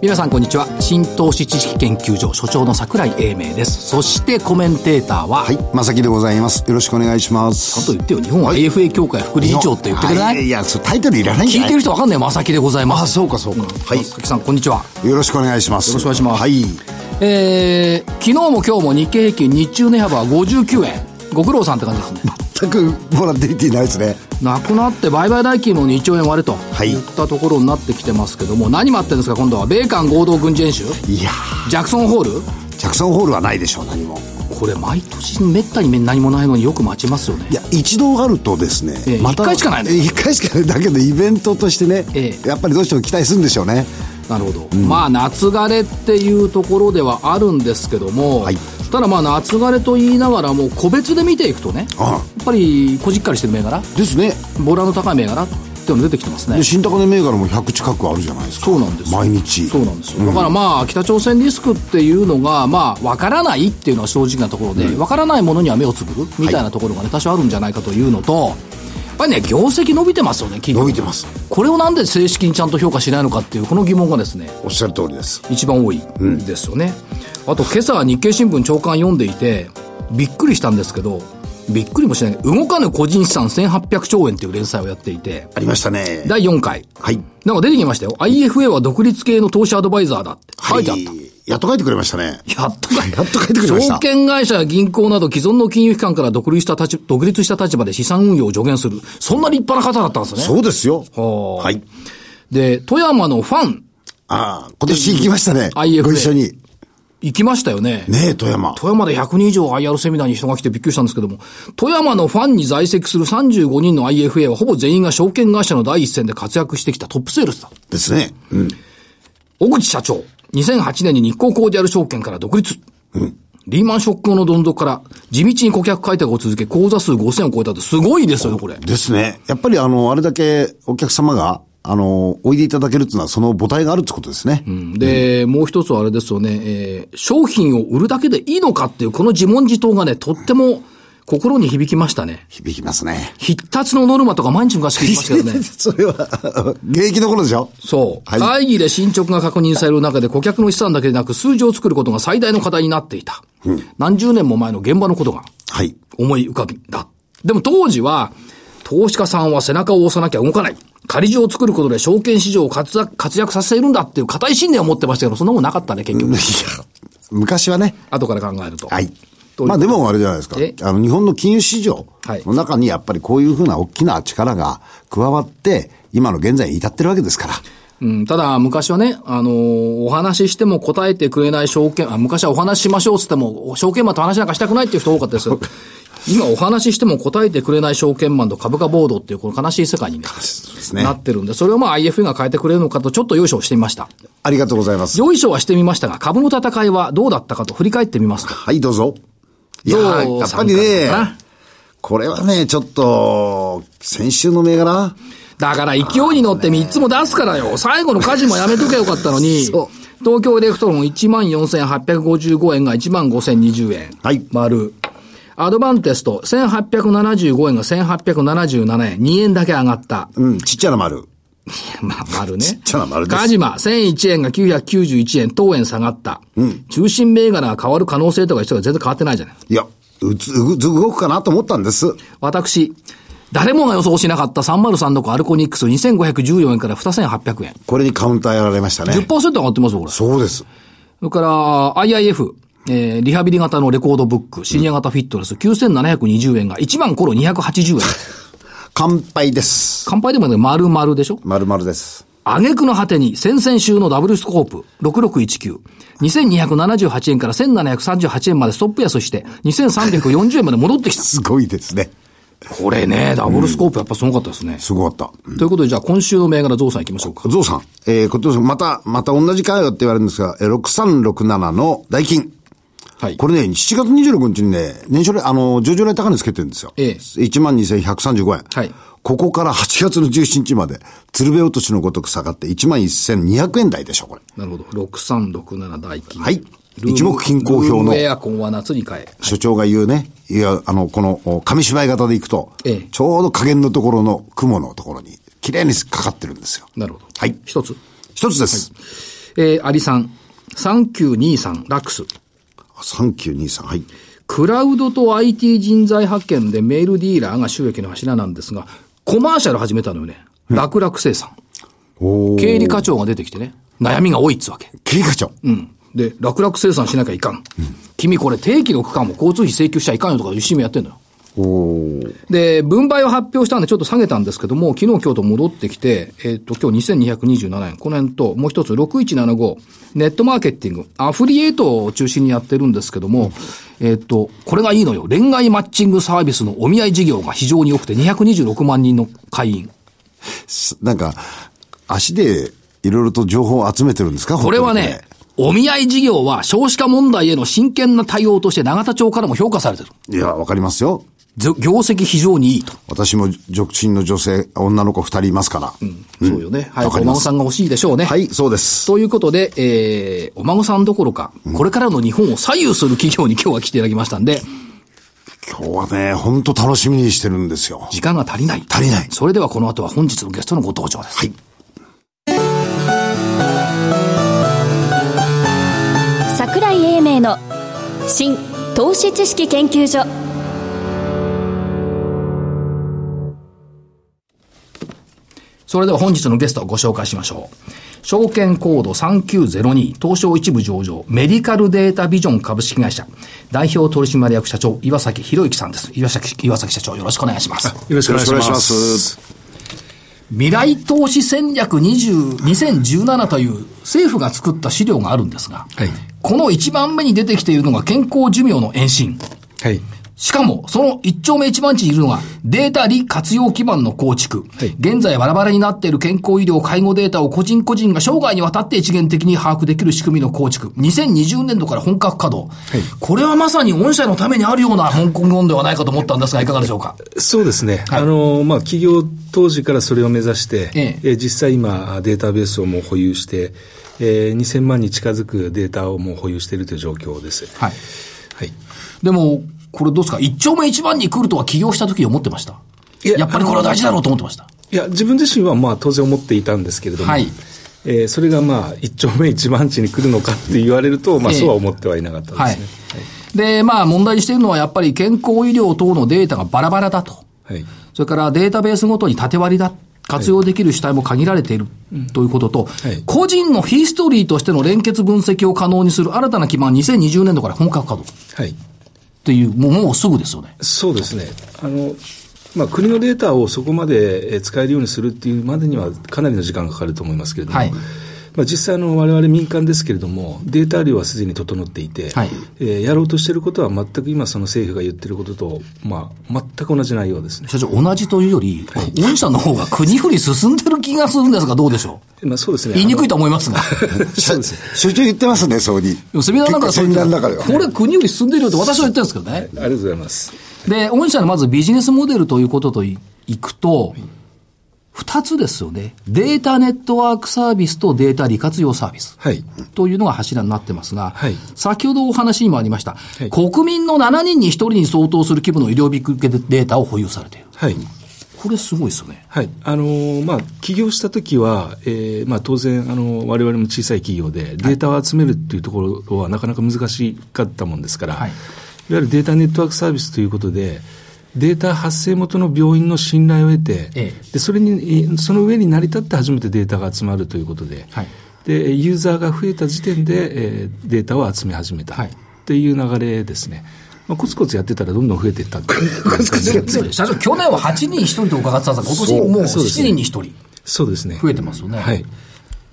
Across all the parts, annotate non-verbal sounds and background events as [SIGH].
皆さんこんにちは新投資知識研究所所長の桜井英明ですそしてコメンテーターははい、正木でございます。よろしくお願いしまちゃんす。と言ってよ日本 IFA 協会副理事長って言ってくれない、はいいや、タイトルいらないんじ聞いゃないてる人わかんない正木でございますあ、そうかそうか。はい。正木さんこんにちはよろしくお願いします。よろしくお願いしますはい。えー、昨日も今日も日経平均日中値幅は59円ご苦労さんって感じですね [LAUGHS] 全くボラティリティないですね。なくなって売買代金も2兆円割れとい。いったところになってきてますけども、何待ってるんですか今度は？米韓合同軍事演習。いやジャクソンホール？ジャクソンホールはないでしょう、何も。これ毎年めったに何もないのによく待ちますよね。いや、一度あるとですね。ええ一回しかないのえ一回しかない。だけど、イベントとしてね、ええ。やっぱりどうしても期待するんでしょうね。なるほど、まあ夏枯れっていうところではあるんですけども、はいただまあ夏枯れと言いながらも個別で見ていくとねああ。やっぱりこじっかりしてる銘柄ですね。ボラの高い銘柄っていうの出てきてますね。で、新高値銘柄も100近くあるじゃないですか。そうなんですよ。毎日。そうなんですよ、だからまあ北朝鮮リスクっていうのがまあ分からないっていうのは正直なところで、分からないものには目をつぶるみたいなところがね多少あるんじゃないかというのとやっぱりね業績伸びてますよね企業伸びてます。これをなんで正式にちゃんと評価しないのかっていうこの疑問がですねおっしゃる通りです。一番多いですよね、あと今朝日経新聞長官読んでいてびっくりしたんですけどびっくりもしない動かぬ個人資産1800兆円っていう連載をやっていてありましたね。第4回はい。なんか出てきましたよ IFA は独立系の投資アドバイザーだって書いてあった、はいやっと書いてくれましたね。やっとかやっと書いてくれました証券会社や銀行など既存の金融機関から独立した立ち、独立した立場で資産運用を助言する。そんな立派な方だったんですね。そうですよ。はあはい。で、富山のファン、ああ、今年行きましたね。IFA ご一緒に。行きましたよね。ねえ、富山。富山で100人以上 IR セミナーに人が来てびっくりしたんですけども、富山のファンに在籍する35人の IFA はほぼ全員が証券会社の第一線で活躍してきたトップセールスだ。ですね。うん。小口社長、2008年に日光コーディアル証券から独立。リーマンショック後のどん底から地道に顧客開拓を続け、口座数5000を超えたってすごいですよね、これ。ですね。やっぱりあの、あれだけお客様が、あの、おいでいただけるっていうのはその母体があるってことですね。で、もう一つはあれですよね、えー商品を売るだけでいいのかっていうこの自問自答がね、とっても心に響きましたね。響きますね。必達のノルマとか毎日昔聞いてましたけどね。[LAUGHS] それは、現役の頃でしょ？そう。はい会議で進捗が確認される中で顧客の資産だけでなく数字を作ることが最大の課題になっていた。何十年も前の現場のことがはい。思い浮かびだ。でも当時は、投資家さんは背中を押さなきゃ動かない。仮場を作ることで証券市場を活躍活躍させるんだっていう固い信念を持ってましたけど、そんなもんなかったね、結局。[LAUGHS] いや、昔はね。後から考えると。はい。まあでもあれじゃないですかえ？あの、日本の金融市場はいの中にやっぱりこういうふうな大きな力が加わって、今の現在に至ってるわけですから。うん、ただ、昔はね、あのーお話ししても答えてくれない証券、あ昔はお話ししましょうっつっても、証券マンと話なんかしたくないっていう人多かったですよ。[LAUGHS] 今お話ししても答えてくれない証券マンと株価ボードっていうこの悲しい世界に、ねねなってるんで、それをまあ IFA が変えてくれるのかとちょっと用意をしてみました。ありがとうございます。用意はしてみましたが、株の戦いはどうだったかと振り返ってみますと。はい、どうぞ。いややっぱり参ったねこれはね、ちょっと、先週の銘柄だから勢いに乗って3つも出すからよ。最後の家事もやめとけばよかったのに、そ東京エレクトロン14,855円が15,020円。はい丸。アドバンテスト1875円が1877円。2円だけ上がった。うん、ちっちゃな丸。[LAUGHS] まあ、丸ね。ちっちゃな丸ですカジマ1001円が991円、当円下がった。中心銘柄が変わる可能性とか人が全然変わってないじゃない。いや、うつ、う動くかなと思ったんです。私、誰もが予想しなかった303の子アルコニックス2514円から2800円。これにカウンターやられましたね。10%上がってますよ、これ。そそうです。れから IIF、えー、リハビリ型のレコードブック、シニア型フィットネス、9720円が1万頃280円。[LAUGHS] 乾杯です。乾杯でもね、丸々でしょ？丸々です。挙句の果てに、先々週のダブルスコープ、6619。2278円から1738円までストップ安して、2340円まで戻ってきた。[LAUGHS] すごいですね。これね、ダブルスコープやっぱすごかったですね。すごかった。ということで、じゃあ今週の銘柄ゾウさん行きましょうか。ゾウさん、えー、今年また、また同じかよって言われるんですが、えー6367の代金。はいこれね、7月26日にね、年初来、あの、上場来高値つけてるんですよ。ええ12,135円。はいここから8月の17日まで、鶴瓶落としのごとく下がって11,200円台でしょ、これ。なるほど。6367大金。はい一目均衡表のエアコンは夏に変え。所長が言うね、いや、あの、この、お紙芝居型でいくと、ええちょうど加減のところの雲のところに、綺麗にかかってるんですよ。なるほど。はい一つ。一つです。えー、アリさん。3923ラックス。3923、はい。クラウドと IT 人材派遣でメールディーラーが収益の柱なんですが、コマーシャル始めたのよね。楽々生産。経理課長が出てきてね。悩みが多いっつうわけ。経理課長。うん。で、楽々生産しなきゃいかん。君これ定期の区間も交通費請求しちゃいかんよとかいうシーンやってんのよ。で、分配を発表したんでちょっと下げたんですけども、昨日今日と戻ってきて、えっ、と、今日2227円。この辺と、もう一つ6175。ネットマーケティング。アフリエイトを中心にやってるんですけども、えっ、と、これがいいのよ。恋愛マッチングサービスのお見合い事業が非常に良くて、226万人の会員。すなんか、足でいろいろと情報を集めてるんですか？これはね、お見合い事業は少子化問題への真剣な対応として永田町からも評価されてる。いや、わかりますよ。ぞ業績非常にいいと。私も独身の女性、女の子二人いますから。そうよね。はい。お孫さんが欲しいでしょうね。はい、そうです。ということで、えー、お孫さんどころか、これからの日本を左右する企業に今日は来ていただきましたんで、今日はね、本当楽しみにしてるんですよ。時間が足りない。足りないそれではこの後は本日のゲストのご登場です。はい。桜井英明の新投資知識研究所それでは本日のゲストをご紹介しましょう。証券コード3902東証一部上場メディカルデータビジョン株式会社代表取締役社長岩崎博之さんです。岩崎、岩崎社長よろしくお願いします。よろしくお願いします。未来投資戦略20 2017という政府が作った資料があるんですが、はいこの一番目に出てきているのが健康寿命の延伸。はい。しかも、その一丁目一番地にいるのが、データ利活用基盤の構築。はい現在バラバラになっている健康医療、介護データを個人個人が生涯にわたって一元的に把握できる仕組みの構築。2020年度から本格稼働。これはまさに御社のためにあるような香港論ではないかと思ったんですが、いかがでしょうか？そうですね。はいあの、まあ、企業当時からそれを目指して、えええー実際今、データベースをもう保有して、えー2000万に近づくデータをもう保有しているという状況です。はい。はい。でも、これどうですか？一丁目一番に来るとは起業した時に思ってました？いややっぱりこれは大事だろうと思ってました。いや、自分自身はまあ当然思っていたんですけれども、はいえーそれがまあ一丁目一番地に来るのかって言われると、まあええそうは思ってはいなかったですね。はい。で、まあ問題にしているのはやっぱり健康医療等のデータがバラバラだと。はい。それからデータベースごとに縦割りだ。活用できる主体も限られているということと、はい個人のヒストリーとしての連結分析を可能にする新たな基盤2020年度から本格稼働はい。っていう、もうもうすぐですよね。そうですね。あの、まあ、国のデータをそこまでえー使えるようにするっていうまでにはかなりの時間がかかると思いますけれども、はいまあ、実際あの我々民間ですけれども、データ量はすでに整っていて、はいえーやろうとしていることは全く今その政府が言ってることと、まあ、全く同じ内容ですね。社長、同じというより、御社の方が国より進んでる気がするんですが、どうでしょう？まあ、そうですね。言いにくいと思いますが。[LAUGHS] そうですね。所長言ってますね、そうに。でもセミナーなんかそうセミナーの中では。これ国より進んでるよって私は言ってるんですけどね。ありがとうございます。で、御社のまずビジネスモデルということといいくと、二つですよね。データネットワークサービスとデータ利活用サービス。はい。というのが柱になってますが、はい先ほどお話にもありました、い国民の7人に1人に相当する規模の医療ビッグデータを保有されている。はい。これすごいですよね。はい。あのーまあ、起業した時は、えーまあ、当然、あのー我々も小さい企業で、データを集めるっていうところはなかなか難しかったもんですから、はいい、わゆるデータネットワークサービスということで、データ発生元の病院の信頼を得て、ええで、それに、えーその上に成り立って初めてデータが集まるということで、はいで、ユーザーが増えた時点で、えーデータを集め始めた、はいっていう流れですね。まあ、コツコツやってたらどんどん増えていったっ社長、[LAUGHS] 去年は8人に1人と伺ってたんですが、今年もう7そうですね人に1人そうですね。増えてますよね。はい。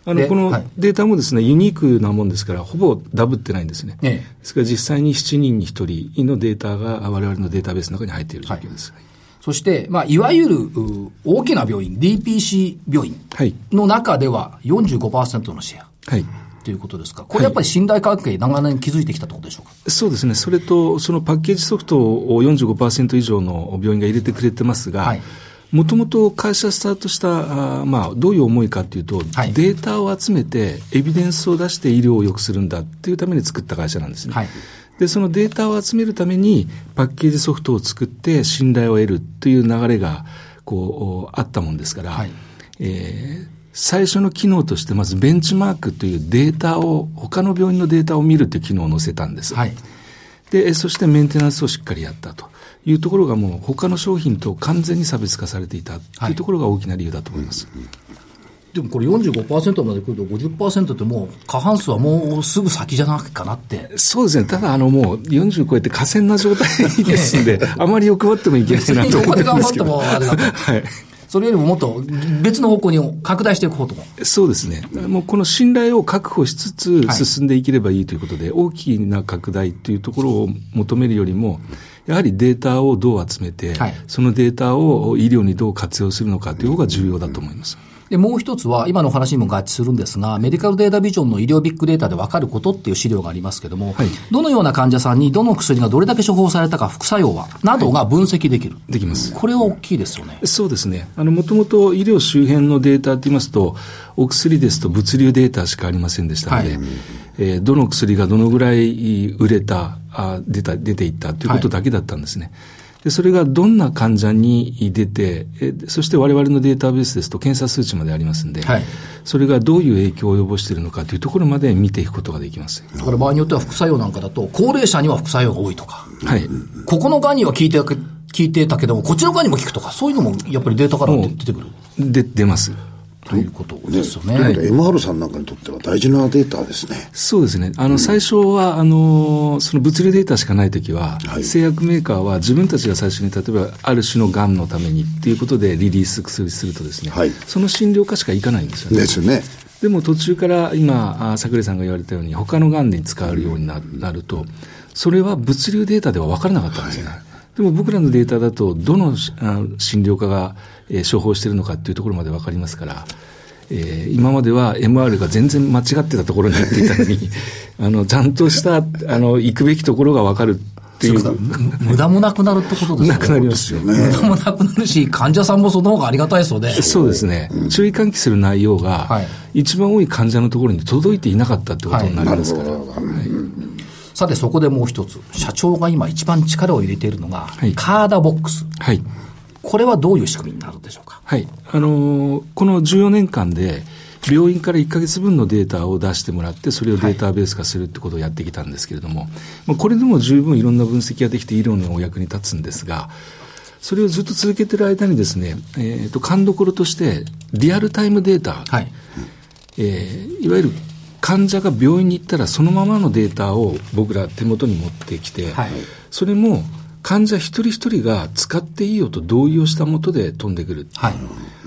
あでの、このはいデータもですね、ユニークなもんですから、ほぼダブってないんですね。ええですから実際に7人に1人のデータが我々のデータベースの中に入っている状況です。そして、まあ、いわゆるう大きな病院、DPC 病院はい。の中では45%のシェア。はい。っていうことですか。これやっぱり信頼関係長年築いてきたってことでしょうか？そうですね。それと、そのパッケージソフトを45%以上の病院が入れてくれてますが、はいもともと会社スタートしたあ、まあ、どういう思いかというと、はい、データを集めて、エビデンスを出して医療を良くするんだっていうために作った会社なんですね。はい、で、そのデータを集めるために、パッケージソフトを作って信頼を得るという流れが、こう、あったもんですから、はい、えー、最初の機能として、まずベンチマークというデータを、他の病院のデータを見るという機能を載せたんです。はい、で、そしてメンテナンスをしっかりやったと。いうところがもう他の商品と完全に差別化されていたというところが大きな理由だと思います。はいでもこれ45%まで来ると50%ってもう過半数はもうすぐ先じゃないかなって。そうですね。ただあのもう40超えて河川な状態ですんで、[LAUGHS] あまり欲張ってもいけないなと思うんですけど。欲張ってもあれだと。はい。それよりももっと別の方向に拡大していくことも。そうですね。もうこの信頼を確保しつつ進んでいければいいということで、はい、大きな拡大というところを求めるよりも、やはりデータをどう集めて、はい、そのデータを医療にどう活用するのかという方が重要だと思います。で、もう一つは、今のお話にも合致するんですが、メディカルデータビジョンの医療ビッグデータで分かることっていう資料がありますけれども、はい、どのような患者さんにどの薬がどれだけ処方されたか、副作用は、などが分析できる。はい、できます。これは大きいですよね。そうですね。あの、もともと医療周辺のデータって言いますと、お薬ですと物流データしかありませんでしたので、はい、えー、どの薬がどのぐらい売れた、あ出た、出ていったということだけだったんですね。はいで、それがどんな患者に出て、えそして我々のデータベースですと検査数値までありますんで、はい、それがどういう影響を及ぼしているのかというところまで見ていくことができます。だから場合によっては副作用なんかだと、高齢者には副作用が多いとか、はい、ここのがんには効いて効いてたけども、こっちのがんにも効くとか、そういうのもやっぱりデータから出てくる？で出ます。ということですよね。ねということは MR さんなんかにとっては大事なデータですね。そうですね。あの、最初は、あの、その物流データしかないときは、はい、製薬メーカーは自分たちが最初に例えばある種の癌のためにっていうことでリリース薬するとですね、はい、その診療科しかいかないんですよね。ですね。でも途中から今、桜井さんが言われたように、他の癌に使えるようになると、それは物流データでは分からなかったんですよね。はいでも僕らのデータだと、どの診療科が、え処方しているのかっていうところまで分かりますから、えー、今までは MR が全然間違ってたところに行っていたのに、[LAUGHS] あの、ちゃんとした、あの、行くべきところがわかるっていう。無駄もなくなるってことですね。なくなりますよね。無駄もなくなるし、患者さんもその方がありがたいですよね。そうですね。注意喚起する内容が、はい、一番多い患者のところに届いていなかったってことになりますから。はいさて、そこでもう一つ、社長が今一番力を入れているのが、はい、カーダボックス。はい。これはどういう仕組みになるんでしょうか？はい。あのー、この14年間で、病院から1か月分のデータを出してもらって、それをデータベース化するってことをやってきたんですけれども、まあ、これでも十分いろんな分析ができて医療のお役に立つんですが、それをずっと続けてる間にですね、えっ、ー、と、勘どころとして、リアルタイムデータ、はい、えー、いわゆる患者が病院に行ったらそのままのデータを僕ら手元に持ってきて、はい、それも患者一人一人が使っていいよと同意をしたもとで飛んでくる。はい。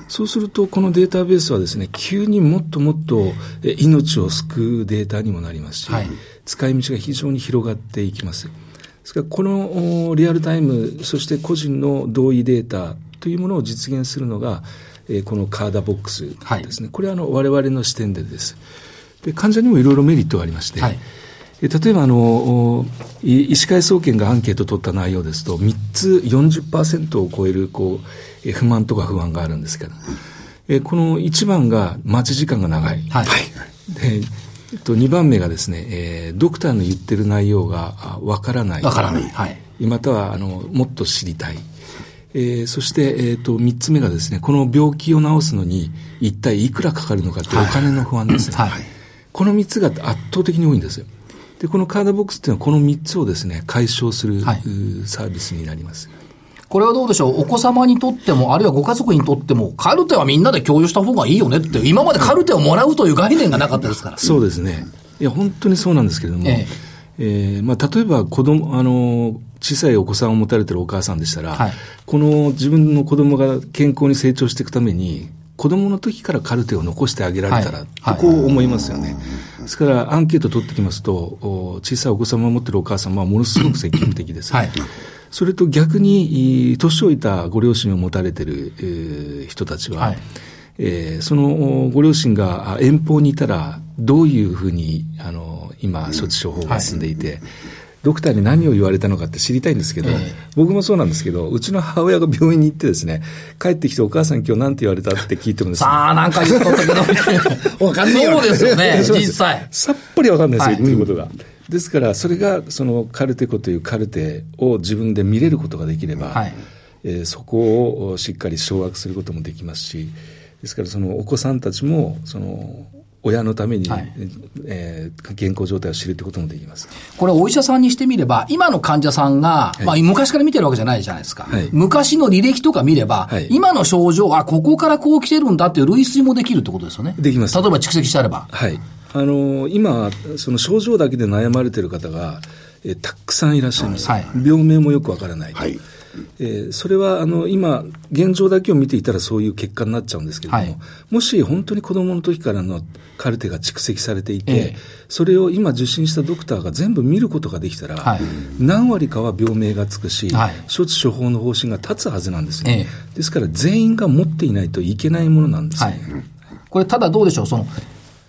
そうすると、このデータベースはですね、急にもっともっと命を救うデータにもなりますし、はい、使い道が非常に広がっていきます。ですから、このリアルタイム、そして個人の同意データというものを実現するのが、このカーダボックスですね。はい、これはあの我々の視点でです。で患者にもいろいろメリットがありまして、はい例えばあの、医師会総研がアンケートを取った内容ですと、3つ40%を超えるこう不満とか不安があるんですけど、えこの1番が待ち時間が長い。はい。でえっと、2番目がですね、えー、ドクターの言ってる内容がわからない。わからない。はい。または、あの、もっと知りたい。えー、そして、えっ、ー、と、3つ目がですね、この病気を治すのに、一体いくらかかるのかっていうお金の不安ですね。はい。この3つが圧倒的に多いんですよ。で、このカードボックスっていうのはこの3つをですね、解消する、はい、サービスになります。これはどうでしょう？お子様にとっても、あるいはご家族にとっても、カルテはみんなで共有した方がいいよねって、今までカルテをもらうという概念がなかったですから。そうですね。いや、本当にそうなんですけれども、えええー、まあ、例えば子供、あの、小さいお子さんを持たれてるお母さんでしたら、はい、この自分の子供が健康に成長していくために、子供の時からカルテを残してあげられたら、はい、こう思いますよね。ですから、アンケート取ってきますと、小さいお子様を持っているお母様はものすごく積極的です。はい、それと逆に、年老いたご両親を持たれている、人たちは、はい。えー、そのご両親が遠方にいたら、どういうふうに、あの、今、処置処方が進んでいて、はいドクターに何を言われたのかって知りたいんですけど、えー、僕もそうなんですけど、うちの母親が病院に行ってですね、帰ってきてお母さん今日何て言われたって聞いてもですね。さあ、なんか言っとったけど、わかんないそうですよね、[LAUGHS] 実際。さっぱりわかんないですよ、言ってることが。ですから、それが、そのカルテコというカルテを自分で見れることができれば、はい、えー、そこをしっかり掌握することもできますし、ですからそのお子さんたちも、その、親のために、はい、えー、健康状態を知るってこともできます。これ、お医者さんにしてみれば、今の患者さんが、はい、まあ、昔から見てるわけじゃないじゃないですか。はい、昔の履歴とか見れば、はい、今の症状はここからこう来てるんだっていう類推もできるってことですよね。できます。例えば蓄積してあれば。はい。あのー、今、その症状だけで悩まれてる方が、えー、たくさんいらっしゃいます。はい、病名もよくわからない。はいえー、それはあの今、現状だけを見ていたらそういう結果になっちゃうんですけれども、はい、もし本当に子どもの時からのカルテが蓄積されていて、えー、それを今受診したドクターが全部見ることができたら、はい、何割かは病名がつくし、はい、処置処方の方針が立つはずなんですね、えー、ですから全員が持っていないといけないものなんですね。これ、ただどうでしょう、その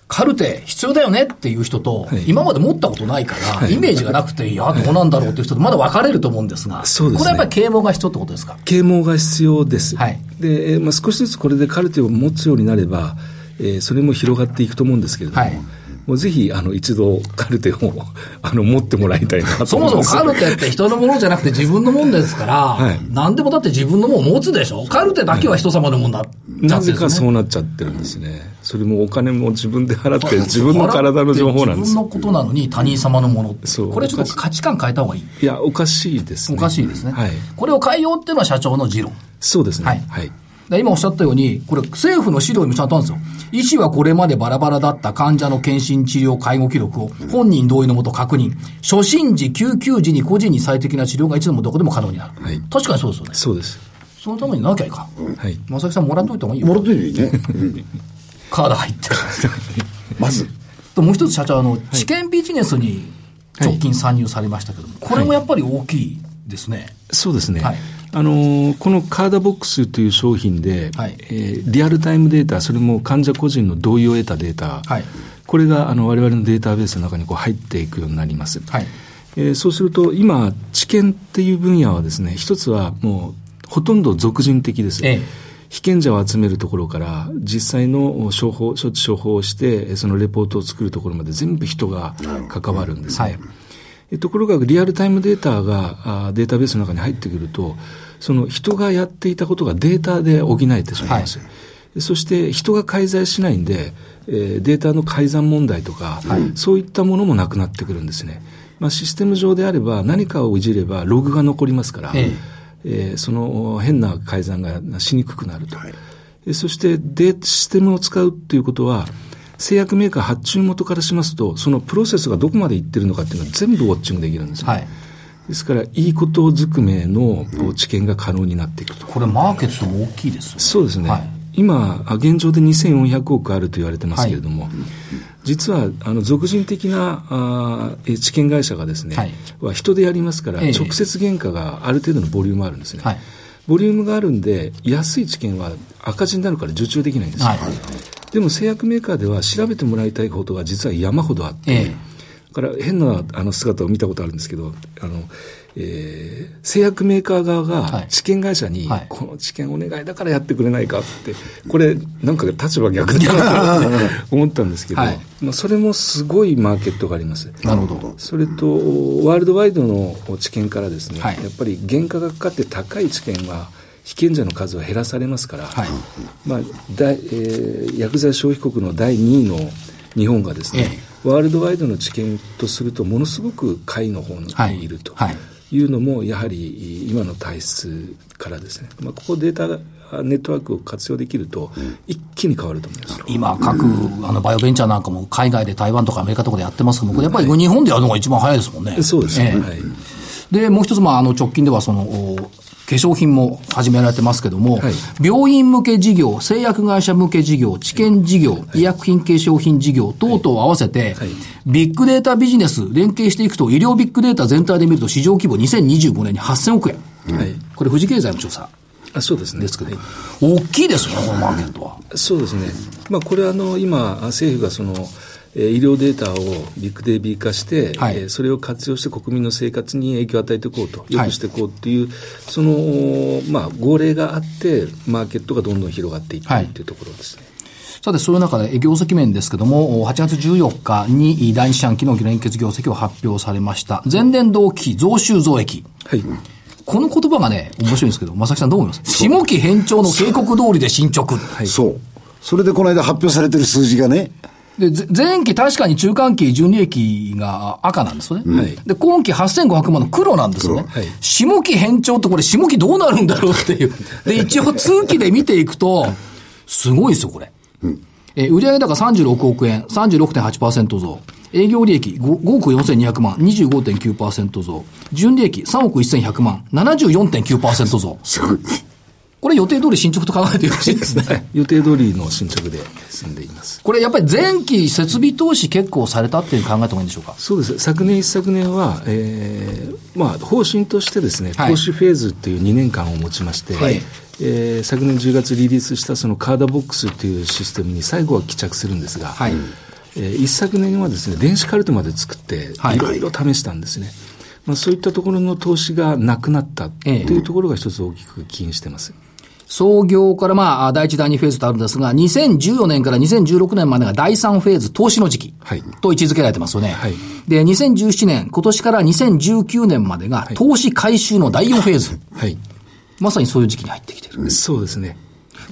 カルテ必要だよねっていう人と、はい、今まで持ったことないから、イメージがなくて、いや、どうなんだろうっていう人とまだ分かれると思うんですが、すね、これはやっぱり啓蒙が必要ってことですか？啓蒙が必要です。はい。で、まあ、少しずつこれでカルテを持つようになれば、えー、それも広がっていくと思うんですけれども、はいもうぜひ、あの、一度カルテを、あの、持ってもらいたいなとそもそもカルテって人のものじゃなくて自分のもんですから、はい、何でもだって自分のもん持つでしょ？カルテだけは人様のもんだ、ね、なぜかそうなっちゃってるんですね。それもお金も自分で払って、[LAUGHS] 自分の体の情報なんです自分のことなのに他人様のもの。そう。これちょっと価値観変えた方がいい。いや、おかしいですね。おかしいですね。はい。これを変えようっていうのは社長の持論。そうですね。はい。はい今おっしゃったように、これ政府の資料にもちゃんとあるんですよ。医師はこれまでバラバラだった患者の検診治療介護記録を本人同意のもと確認。初診時、救急時に個人に最適な治療がいつでもどこでも可能になる。はい、確かにそうですよね。そうです。そのためになきゃいかん。はい。正木さんもらっといた方がいいよ。もらっといていいね。カード入ってる。まず。と、もう一つ社長、あの、治験ビジネスに直近参入されましたけども、これもやっぱり大きいですね。そうですね。はいあのこのカードボックスという商品で、はい、えー、リアルタイムデータ、それも患者個人の同意を得たデータ、はい、これがあの我々のデータベースの中にこう入っていくようになります。はい。えー、そうすると、今、治験っていう分野はですね、一つはもうほとんど俗人的です。ええ。被験者を集めるところから、実際の処方、処置処方をして、そのレポートを作るところまで全部人が関わるんですね。はいところがリアルタイムデータがデータベースの中に入ってくると、その人がやっていたことがデータで補えてしまいます。はい、そして人が介在しないんで、えー、データの改ざん問題とか、はい、そういったものもなくなってくるんですね。まあ、システム上であれば何かをいじればログが残りますから、えええー、その変な改ざんがしにくくなると。はい、そしてデシステムを使うということは、製薬メーカー発注元からしますと、そのプロセスがどこまでいってるのかっていうのは全部ウォッチングできるんですね。はい、ですから、いいことずくめの知見が可能になっていくと。これ、マーケットも大きいです、ね、そうですね。はい、今、現状で2400億あると言われてますけれども、はい、実は、あの、俗人的なあ知見会社がですね、はい、は人でやりますから、直接原価がある程度のボリュームあるんですね。はいボリュームがあるんで、安い知見は赤字になるから受注できないんですよ。はい、でも製薬メーカーでは調べてもらいたいことが実は山ほどあって、ええ、から変なあの姿を見たことあるんですけど、あの、えー、製薬メーカー側が治験会社に、はい、この治験お願いだからやってくれないかって、これ、なんか立場逆だなと [LAUGHS] 思ったんですけど、はい、まあ、それもすごいマーケットがあります。なるほど。それと、ワールドワイドの治験からですね、はい、やっぱり原価がかかって高い治験は、被験者の数は減らされますから、はい、まあ大えー、薬剤消費国の第2位の日本がですね、ええ、ワールドワイドの知見とするとものすごく下位の方にい。るとい。うのも、やはり今の体質からですね、まあ、ここデータネットワークを活用できると、一気に変わると思います今、各あのバイオベンチャーなんかも海外で台湾とかアメリカとかでやってますけど、やっぱり日本でやるのが一番早いですもんね。そうですね、はい。で、もう一つ、まあ、あの、直近では、その、化粧品も始められてますけども、はい、病院向け事業、製薬会社向け事業、治験事業、医薬品化粧品事業等々合わせて、ビッグデータビジネス連携していくと、医療ビッグデータ全体で見ると市場規模2025年に8000億円。はい、これ富士経済の調査。あそうですね。ですけど、大きいですよね、このマーケットは。そうですね。まあ、これあの、今、政府がその、えー医療データをビッグデイビー化して、はいえーそれを活用して国民の生活に影響を与えていこうと、良くしていこうっていう、その、まあ、号令があって、マーケットがどんどん広がっていってはいるっていうところですね。さて、そういう中で、業績面ですけども、8月14日に第一四半期の連結業績を発表されました。前年同期増収増益。はい。この言葉がね、面白いんですけど、正木さんどう思います？下期偏重の警告通りで進捗。そう。それでこの間発表されてる数字がね、で、ぜ前期確かに中間期純利益が赤なんですよね。はいで、今期8500万の黒なんですよね。黒はい下期偏重ってこれ下期どうなるんだろうっていう。で、一応通期で見ていくと、すごいですよ、これ。えー売上高36億円、36.8%増。営業利益 5, 5億4200万、25.9%増。純利益3億1100万、74.9%増。すごい。これ予定通り進捗と考えてよろしいですね。予定通りの進捗で進んでいます。これやっぱり前期設備投資結構されたっていう考えた方がいいんでしょうか？そうです。昨年一昨年は、えー、まあ、方針としてですね、はい投資フェーズっていう2年間を持ちまして、はいえー昨年10月リリースしたそのカーダボックスっていうシステムに最後は帰着するんですが、はいえー一昨年はですね、電子カルテまで作って、はいいろいろ試したんですね。まあ、そういったところの投資がなくなったとええいうところが一つ大きく起因してます。創業からまあ、第一、第二フェーズとあるんですが、2014年から2016年までが第三フェーズ投資の時期はいと位置づけられてますよね。はいで、2017年、今年から2019年までが投資回収の第4フェーズ。はい。まさにそういう時期に入ってきてる。そうですね。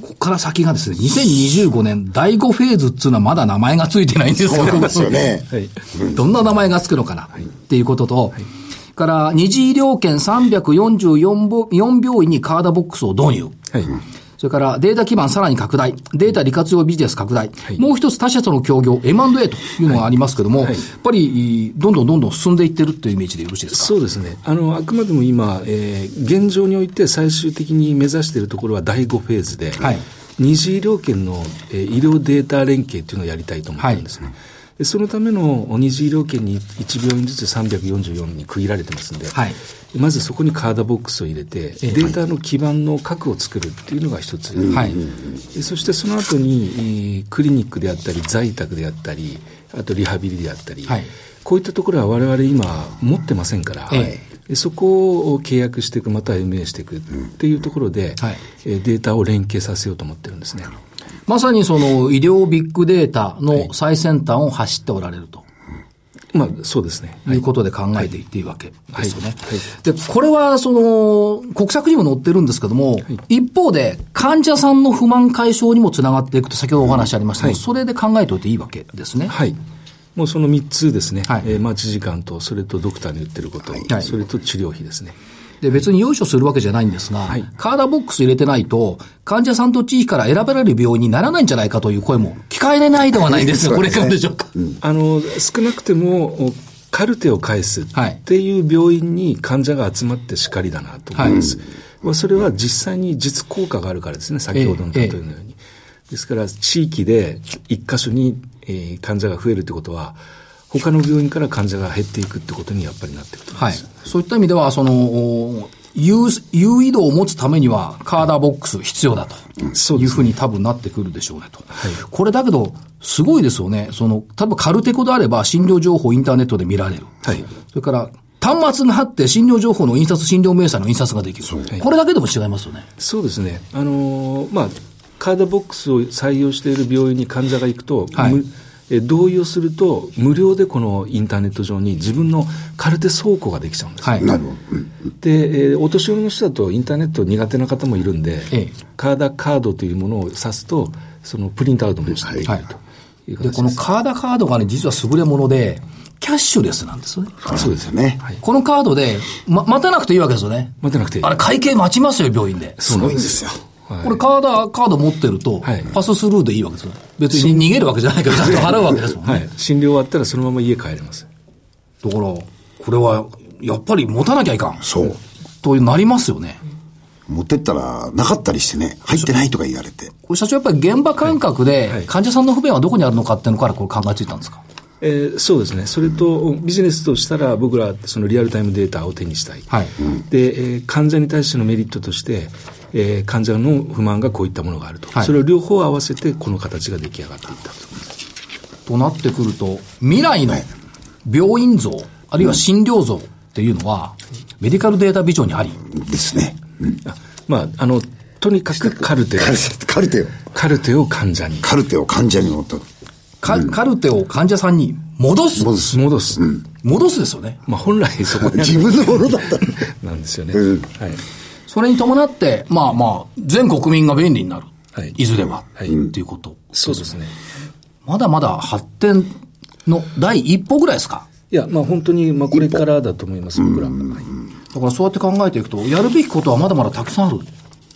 ここから先がですね、2025年第5フェーズっていうのはまだ名前がついてないんですよ。そうなんですよね。はい。どんな名前がつくのかな、っていうことと、から、二次医療圏344ぼ4病院にカーダボックスを導入。はい。それからデータ基盤さらに拡大、データ利活用ビジネス拡大、いもう一つ他社との協業、M&A というのがありますけども、はいやっぱりどんどんどんどん進んでいってるっていうイメージでよろしいですか？そうですね。あの、あくまでも今、えー現状において最終的に目指しているところは第5フェーズで、はい二次医療圏の、えー医療データ連携っていうのをやりたいと思ってるんですね。でそのための二次医療圏に1病院ずつ344に区切られてますんで、はいまずそこにカーダボックスを入れて、データの基盤の核を作るっていうのが一つ。はい。でそしてその後に、えークリニックであったり、在宅であったり、あとリハビリであったり、はいこういったところは我々今持ってませんから、そこを契約していく、または MA していくっていうところで、データを連携させようと思ってるんですね。まさにその医療ビッグデータの最先端を走っておられると。まあ、そうですね。いうことで考えていっていいわけですよね。はいで、これは、その、国策にも載ってるんですけども、一方で、患者さんの不満解消にもつながっていくと、先ほどお話ありましたが、はいそれで考えておいていいわけですね。はい。もうその3つですね。はいえー待ち時間と、それとドクターに言ってること、はいそれと治療費ですね。で、別に用意するわけじゃないんですが、はいカーダボックス入れてないと、患者さんと地域から選べられる病院にならないんじゃないかという声も聞かれないではないんですよ。これいかがでしょうか。あの、少なくても、おカルテを返すはいっていう病院に患者が集まってしかりだなと思います。まあそれは実際に実効果があるからですね、先ほどの例えのように。ですから、地域で一箇所に、えー患者が増えるってことは、他の病院から患者が減っていくってことにやっぱりなっていくと思いはい。そういった意味では、その、お優優位度を持つためには、カーダーボックス必要だと。いうふうに多分なってくるでしょうねと。はいこれだけど、すごいですよね。その、例えばカルテコであれば診療情報をインターネットで見られる。はいそれから、端末があって診療情報の印刷、診療明細の印刷ができる。これだけでも違いますよね。そうですね。あのーまあ、カードボックスを採用している病院に患者が行くと、はい同意をすると、無料でこのインターネット上に自分のカルテ倉庫ができちゃうんです。はい。なるほど。で、えーお年寄りの人だとインターネット苦手な方もいるんで、ええカーダカードというものを指すと、そのプリントアウトもしてできるというで、この。カーダカードがね、実は優れもので、キャッシュレスなんですよね。そうですよね。このカードで、ま、待たなくていいわけですよね。待てなくていいあれ、会計待ちますよ、病院で。すごいんですよ。はいこれカード、カード持ってるとはい、パススルーでいいわけですよ。別に逃げるわけじゃないけど、ちゃんと払うわけですもんね。はい。診療終わったらそのまま家帰れます。だから、これは、やっぱり持たなきゃいかん。そう。となりますよね。持ってったら、なかったりしてね、入ってないとか言われて。これ社長やっぱり現場感覚ではい、患者さんの不便はどこにあるのかっていうのからこれ考えついたんですか？えーそうですね。それと、ビジネスとしたら僕らそのリアルタイムデータを手にしたい。はいで、えー患者に対してのメリットとして、えー患者の不満がこういったものがあると。はいそれを両方合わせて、この形が出来上がっていったと。となってくると、未来の病院像、あるいは診療像っていうのは、メディカルデータビジョンにあり。ですね。あまあ、あの、とにかくカルテ、カルテ、カルテを、カルテを患者にカルテを患者に持った。カカルテを患者さんに戻す。戻す。戻す。戻すですよね。まあ、本来そこに [LAUGHS] 自分のものだった。[LAUGHS] なんですよね。うんはい。それに伴って、まあまあ、全国民が便利になる。はいいずれは。はいっていうこと。そうですね。まだまだ発展の第一歩ぐらいですか？いや、まあ本当に、まあこれからだと思います、僕ら。はいだからそうやって考えていくと、やるべきことはまだまだたくさんある。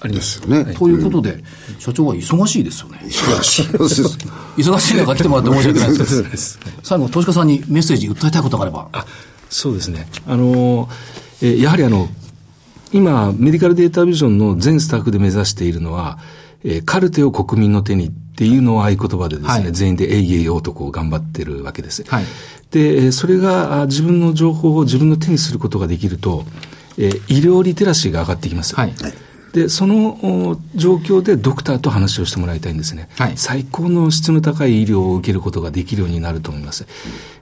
あります。ね。ということで、社長は忙しいですよね。忙しい。忙しい中来てもらって申し訳ないですけど。最後、投資家さんにメッセージ訴えたいことがあれば。あ、そうですね。あの、えーやはりあの、今、メディカルデータビジョンの全スタッフで目指しているのは、えーカルテを国民の手にっていうのを合言葉でですね、はい全員で営業用とこう頑張ってるわけです。はいで、えーそれがあ自分の情報を自分の手にすることができると、えー医療リテラシーが上がってきます。はい。で、そのお状況でドクターと話をしてもらいたいんですね。はい最高の質の高い医療を受けることができるようになると思います。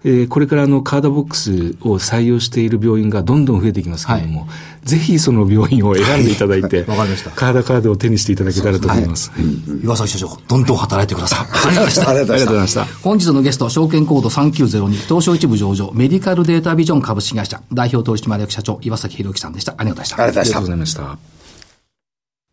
えーこれからあのカードボックスを採用している病院がどんどん増えていきますけれども、ぜひその病院を選んでいただいて、わかりましたカードカードを手にしていただけたらと思います。はい岩崎社長、どんどん働いてください。ありがとうございました。ありがとうございましたありがとうございました。本日のゲスト、証券コード3902、東証一部上場、メディカルデータビジョン株式会社、代表取締役社長、岩崎宏之さんでした。ありがとうございました。ありがとうございました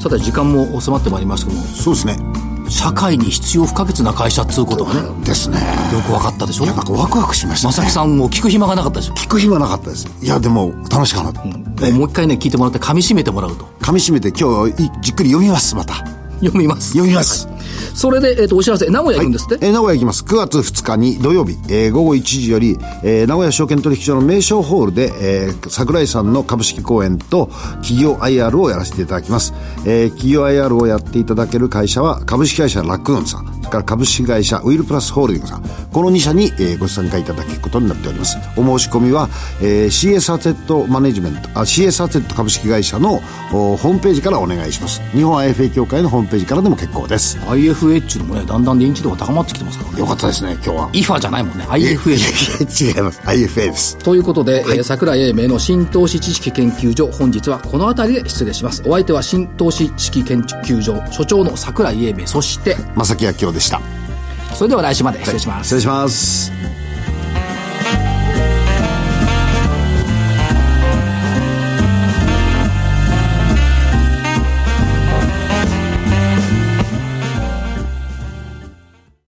さて時間も収まってまいりましたけどもそうですね。社会に必要不可欠な会社っつうことがねよですね。く分かったでしょ？いや、なんかワクワクしましたね。正木さんも聞く暇がなかったでしょ？聞く暇なかったです。いや、でも、楽しかった。えもう一回ね聞いてもらって噛み締めてもらうと噛み締めて今日いじっくり読みます、また。読みます読みます。それで、えっとお知らせ名古屋行くんですって、えー名古屋行きます。9月2日に土曜日、えー午後1時より、えー名古屋証券取引所の名称ホールで、えー桜井さんの株式講演と企業 IR をやらせていただきます。えー企業 IR をやっていただける会社は株式会社ラックーンさん、それから株式会社ウィルプラスホールディングスさん、この2社に、えーご参加いただくことになっております。お申し込みは、えー CS アセットマネジメント、あ CS アセット株式会社のおホームページからお願いします。日本 IFA 協会のホームページからでも結構です。ていうのもねだんだん認知度が高まってきてますからねよかったですね、今日は。IFA じゃないもんね IFA 違います。IFA です。ということで、えー桜井英明の新投資知識研究所本日はこの辺りで失礼しますお相手は新投資知識研究所所長の桜井英明そして正木明夫でした。それでは来週まで失礼します、失礼します。